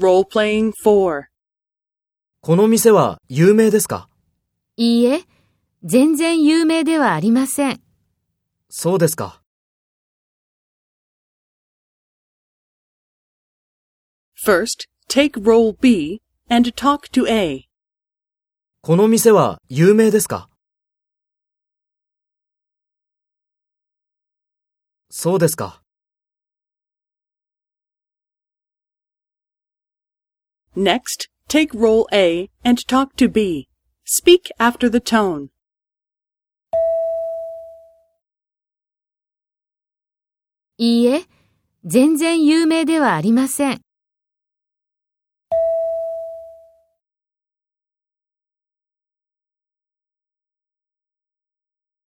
Role-playing 4. この店は有名ですか？いいえ、全然有名ではありません。そうですか。First, take role B and talk to A. この店は有名ですか？そうですか。Next, take role A and talk to B. Speak after the tone. いいえ、全然有名ではありません。